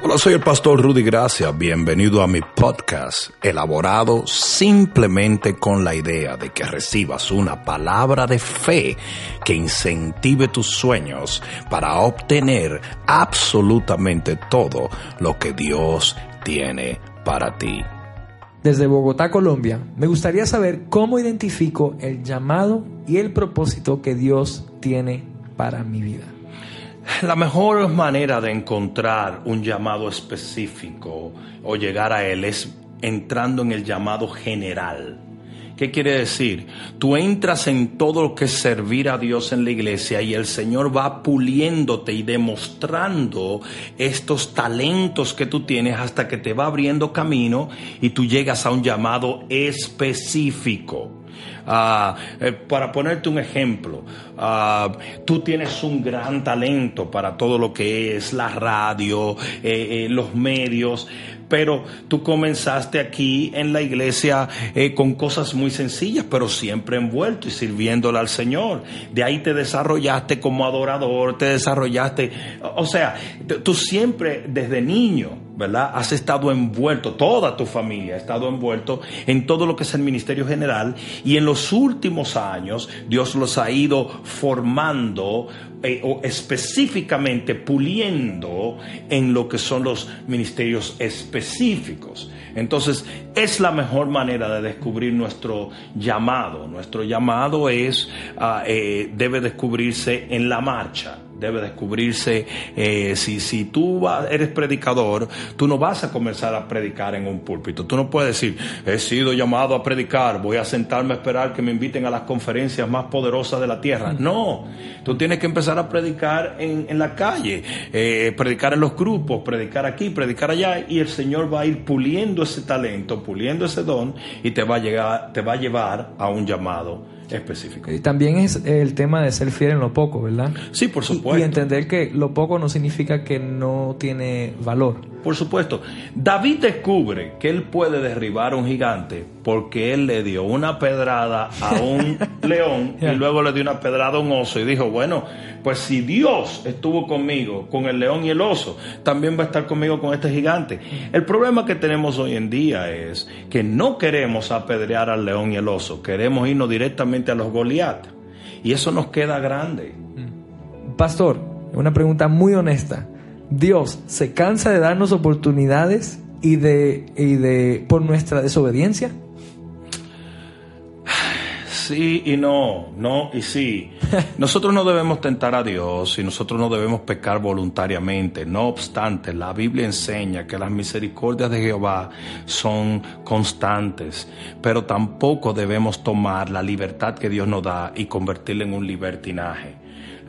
Hola, soy el pastor Rudy Gracia. Bienvenido a mi podcast, elaborado simplemente con la idea de que recibas una palabra de fe que incentive tus sueños para obtener absolutamente todo lo que Dios tiene para ti. Desde Bogotá, Colombia, me gustaría saber cómo identifico el llamado y el propósito que Dios tiene para mi vida. La mejor manera de encontrar un llamado específico o llegar a él es entrando en el llamado general. ¿Qué quiere decir? Tú entras en todo lo que es servir a Dios en la iglesia y el Señor va puliéndote y demostrando estos talentos que tú tienes hasta que te va abriendo camino y tú llegas a un llamado específico. Ah, eh, para ponerte un ejemplo, ah, tú tienes un gran talento para todo lo que es la radio, eh, eh, los medios, pero tú comenzaste aquí en la iglesia con cosas muy sencillas, pero siempre envuelto y sirviéndole al Señor. De ahí te desarrollaste como adorador, te desarrollaste, o sea, tú siempre desde niño ¿verdad? Has estado envuelto, toda tu familia ha estado envuelto en todo lo que es el ministerio general y en los últimos años Dios los ha ido formando eh, o específicamente puliendo en lo que son los ministerios específicos. Entonces, es la mejor manera de descubrir nuestro llamado. Nuestro llamado es, ah, eh, debe descubrirse en la marcha debe descubrirse. Eh, si, si tú eres predicador, tú no vas a comenzar a predicar en un púlpito. Tú no puedes decir, he sido llamado a predicar, voy a sentarme a esperar que me inviten a las conferencias más poderosas de la tierra. No, tú tienes que empezar a predicar en, en la calle, eh, predicar en los grupos, predicar aquí, predicar allá, y el Señor va a ir puliendo ese talento, puliendo ese don, y te va a, llegar, te va a llevar a un llamado específico. Y también es el tema de ser fiel en lo poco, ¿verdad? Sí, por supuesto. Y, entender que lo poco no significa que no tiene valor. Por supuesto. David descubre que él puede derribar a un gigante porque él le dio una pedrada a un león y luego le dio una pedrada a un oso y dijo, bueno, pues si Dios estuvo conmigo con el león y el oso, también va a estar conmigo con este gigante. El problema que tenemos hoy en día es que no queremos apedrear al león y el oso, queremos irnos directamente a los Goliat y eso nos queda grande. Pastor, una pregunta muy honesta. Dios se cansa de darnos oportunidades y de, y de por nuestra desobediencia. Sí y no, no y sí. Nosotros no debemos tentar a Dios y nosotros no debemos pecar voluntariamente. No obstante, la Biblia enseña que las misericordias de Jehová son constantes, pero tampoco debemos tomar la libertad que Dios nos da y convertirla en un libertinaje.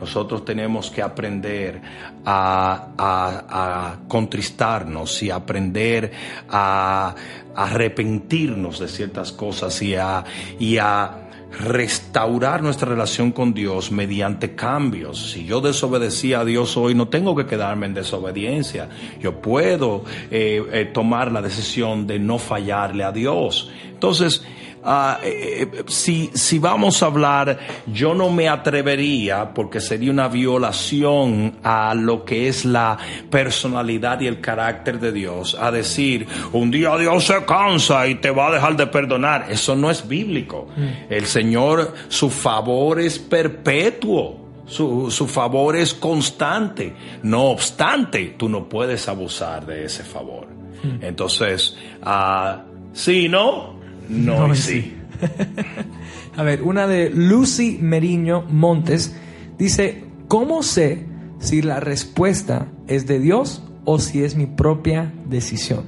Nosotros tenemos que aprender a, contristarnos y aprender a, arrepentirnos de ciertas cosas y a, y a restaurar nuestra relación con Dios mediante cambios. Si yo desobedecí a Dios hoy, no tengo que quedarme en desobediencia. Yo puedo eh, eh, tomar la decisión de no fallarle a Dios. Entonces, Ah, eh, eh, si, si vamos a hablar, yo no me atrevería, porque sería una violación a lo que es la personalidad y el carácter de Dios, a decir, un día Dios se cansa y te va a dejar de perdonar. Eso no es bíblico. Mm. El Señor, su favor es perpetuo. Su, su, favor es constante. No obstante, tú no puedes abusar de ese favor. Mm. Entonces, uh, sí, ¿no? No, sí. A ver, una de Lucy Meriño Montes dice, ¿cómo sé si la respuesta es de Dios o si es mi propia decisión?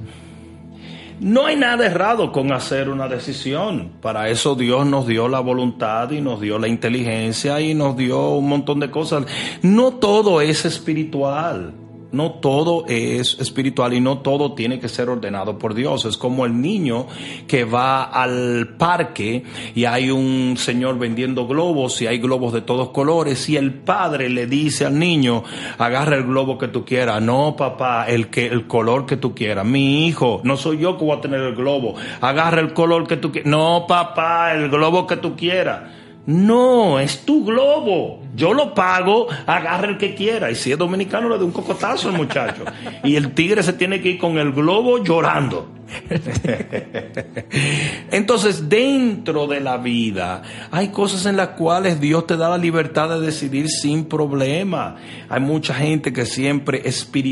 No hay nada errado con hacer una decisión. Para eso Dios nos dio la voluntad y nos dio la inteligencia y nos dio un montón de cosas. No todo es espiritual no todo es espiritual y no todo tiene que ser ordenado por Dios. Es como el niño que va al parque y hay un señor vendiendo globos y hay globos de todos colores y el padre le dice al niño, agarra el globo que tú quieras. No, papá, el que el color que tú quieras. Mi hijo, no soy yo que voy a tener el globo. Agarra el color que tú quieras. No, papá, el globo que tú quieras. No, es tu globo. Yo lo pago, agarre el que quiera. Y si es dominicano, le doy un cocotazo al muchacho. Y el tigre se tiene que ir con el globo llorando. Entonces, dentro de la vida hay cosas en las cuales Dios te da la libertad de decidir sin problema. Hay mucha gente que siempre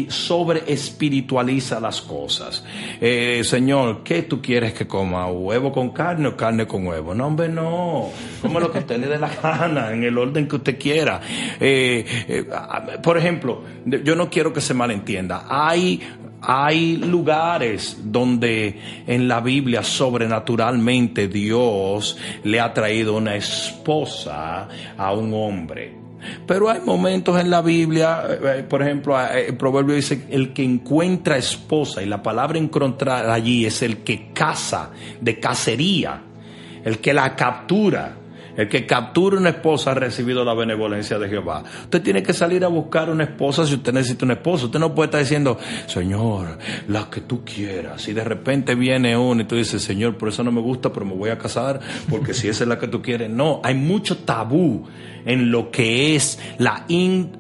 sobre espiritualiza las cosas. Eh, señor, ¿qué tú quieres que coma? ¿Huevo con carne o carne con huevo? No, hombre, no. Come lo que usted le dé la gana, en el orden que usted quiera. Eh, eh, por ejemplo, yo no quiero que se malentienda. Hay hay lugares donde en la Biblia sobrenaturalmente Dios le ha traído una esposa a un hombre. Pero hay momentos en la Biblia, eh, por ejemplo, el proverbio dice, el que encuentra esposa, y la palabra encontrar allí es el que caza, de cacería, el que la captura. El que capture una esposa ha recibido la benevolencia de Jehová. Usted tiene que salir a buscar una esposa si usted necesita una esposa. Usted no puede estar diciendo, Señor, la que tú quieras. Y de repente viene uno y tú dices, Señor, por eso no me gusta, pero me voy a casar, porque si esa es la que tú quieres. No, hay mucho tabú en lo que es la,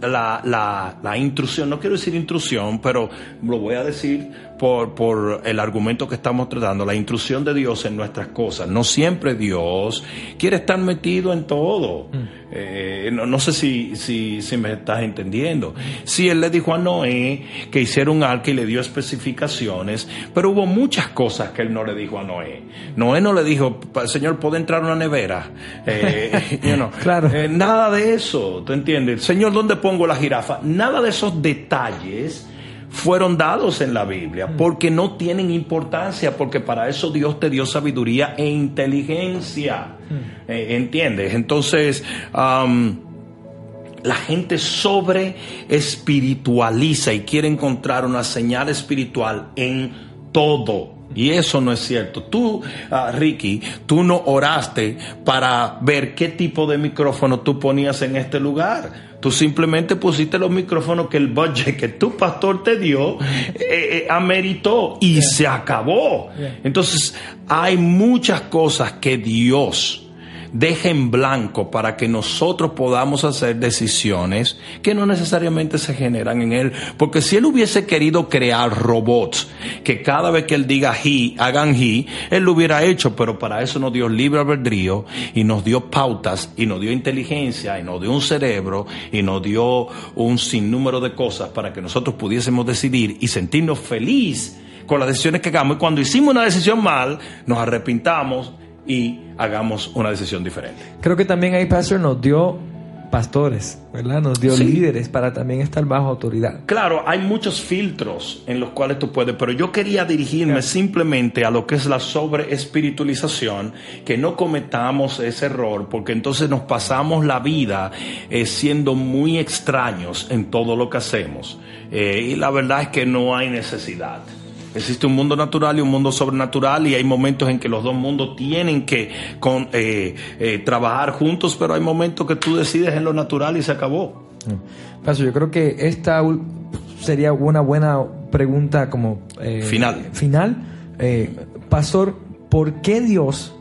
la, la, la intrusión. No quiero decir intrusión, pero lo voy a decir por, por, el argumento que estamos tratando, la intrusión de Dios en nuestras cosas. No siempre Dios quiere estar metido en todo. Mm. Eh, no, sé si, si, si, me estás entendiendo. Si él le dijo a Noé que hiciera un arca y le dio especificaciones, pero hubo muchas cosas que él no le dijo a Noé. Noé no le dijo, Señor, ¿puede entrar una nevera? Eh, claro. Eh, nada de eso, ¿tú entiendes? Señor, ¿dónde pongo la jirafa? Nada de esos detalles fueron dados en la Biblia, porque no tienen importancia, porque para eso Dios te dio sabiduría e inteligencia. Mm. Eh, ¿Entiendes? Entonces, la gente sobre espiritualiza y quiere encontrar una señal espiritual en todo. Y eso no es cierto. Tú, ah, Ricky, tú no oraste para ver qué tipo de micrófono tú ponías en este lugar Tú simplemente pusiste los micrófonos que el budget que tu pastor te dio eh, eh, ameritó y se acabó. Entonces, hay muchas cosas que Dios deja en blanco para que nosotros podamos hacer decisiones que no necesariamente se generan en Él. Porque si Él hubiese querido crear robots que cada vez que Él diga he, hagan he, Él lo hubiera hecho, pero para eso nos dio libre albedrío y nos dio pautas y nos dio inteligencia y nos dio un cerebro y nos dio un sinnúmero de cosas para que nosotros pudiésemos decidir y sentirnos feliz con las decisiones que hagamos. Y cuando hicimos una decisión mal, nos arrepintamos y hagamos una decisión diferente. Creo que también ahí, Pastor, nos dio pastores, ¿verdad? Nos dio líderes para también estar bajo autoridad. Claro, hay muchos filtros en los cuales tú puedes, pero yo quería dirigirme simplemente a lo que es la sobre espiritualización, que no cometamos ese error, porque entonces nos pasamos la vida eh, siendo muy extraños en todo lo que hacemos. Eh, y la verdad es que no hay necesidad. Existe un mundo natural y un mundo sobrenatural y hay momentos en que los dos mundos tienen que eh, eh, trabajar juntos, pero hay momentos que tú decides en lo natural y se acabó. Mm. Paso, yo creo que esta sería una buena pregunta como eh, final. Final, Pastor, ¿por qué Dios,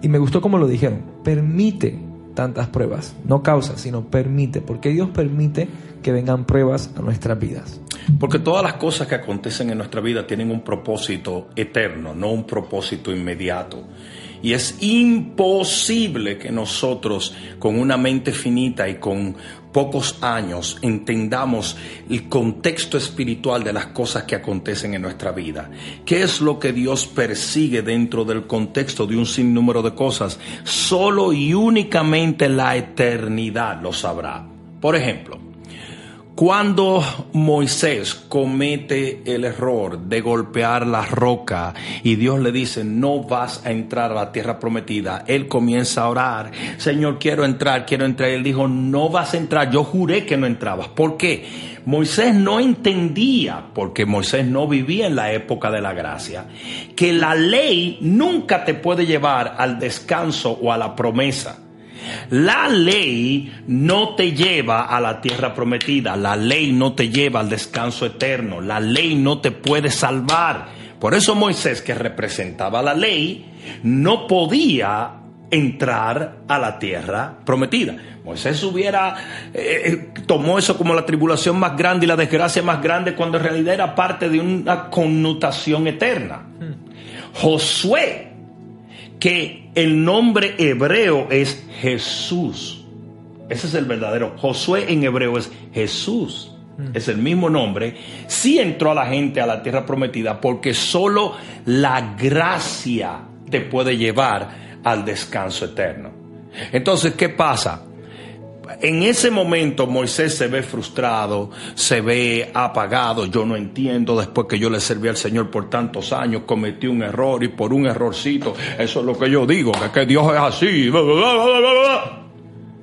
y me gustó como lo dijeron, permite tantas pruebas? No causa, sino permite. ¿Por qué Dios permite que vengan pruebas a nuestras vidas? Porque todas las cosas que acontecen en nuestra vida tienen un propósito eterno, no un propósito inmediato. Y es imposible que nosotros, con una mente finita y con pocos años, entendamos el contexto espiritual de las cosas que acontecen en nuestra vida. ¿Qué es lo que Dios persigue dentro del contexto de un sinnúmero de cosas? Solo y únicamente la eternidad lo sabrá. Por ejemplo, cuando Moisés comete el error de golpear la roca y Dios le dice, no vas a entrar a la tierra prometida, él comienza a orar, Señor, quiero entrar, quiero entrar. Él dijo, no vas a entrar, yo juré que no entrabas. ¿Por qué? Moisés no entendía, porque Moisés no vivía en la época de la gracia, que la ley nunca te puede llevar al descanso o a la promesa. La ley no te lleva a la tierra prometida, la ley no te lleva al descanso eterno, la ley no te puede salvar. Por eso Moisés, que representaba la ley, no podía entrar a la tierra prometida. Moisés hubiera eh, eh, tomó eso como la tribulación más grande y la desgracia más grande cuando en realidad era parte de una connotación eterna. Josué, que el nombre hebreo es Jesús. Ese es el verdadero. Josué en hebreo es Jesús. Es el mismo nombre. Sí entró a la gente a la tierra prometida porque solo la gracia te puede llevar al descanso eterno. Entonces, ¿qué pasa? En ese momento Moisés se ve frustrado, se ve apagado. Yo no entiendo, después que yo le serví al Señor por tantos años, cometí un error y por un errorcito, eso es lo que yo digo, que, Dios es así.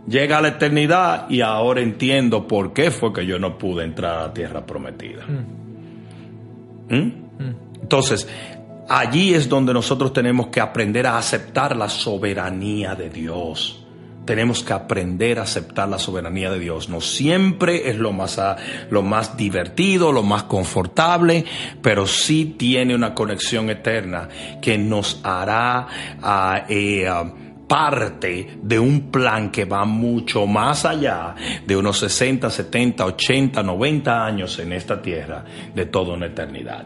Llega a la eternidad y ahora entiendo por qué fue que yo no pude entrar a la tierra prometida. Mm. ¿Mm? Mm. Entonces, allí es donde nosotros tenemos que aprender a aceptar la soberanía de Dios tenemos que aprender a aceptar la soberanía de Dios. No siempre es lo más, ah, lo más divertido, lo más confortable, pero sí tiene una conexión eterna que nos hará ah, eh, ah, parte de un plan que va mucho más allá de unos 60, 70, 80, 90 años en esta tierra, de toda una eternidad.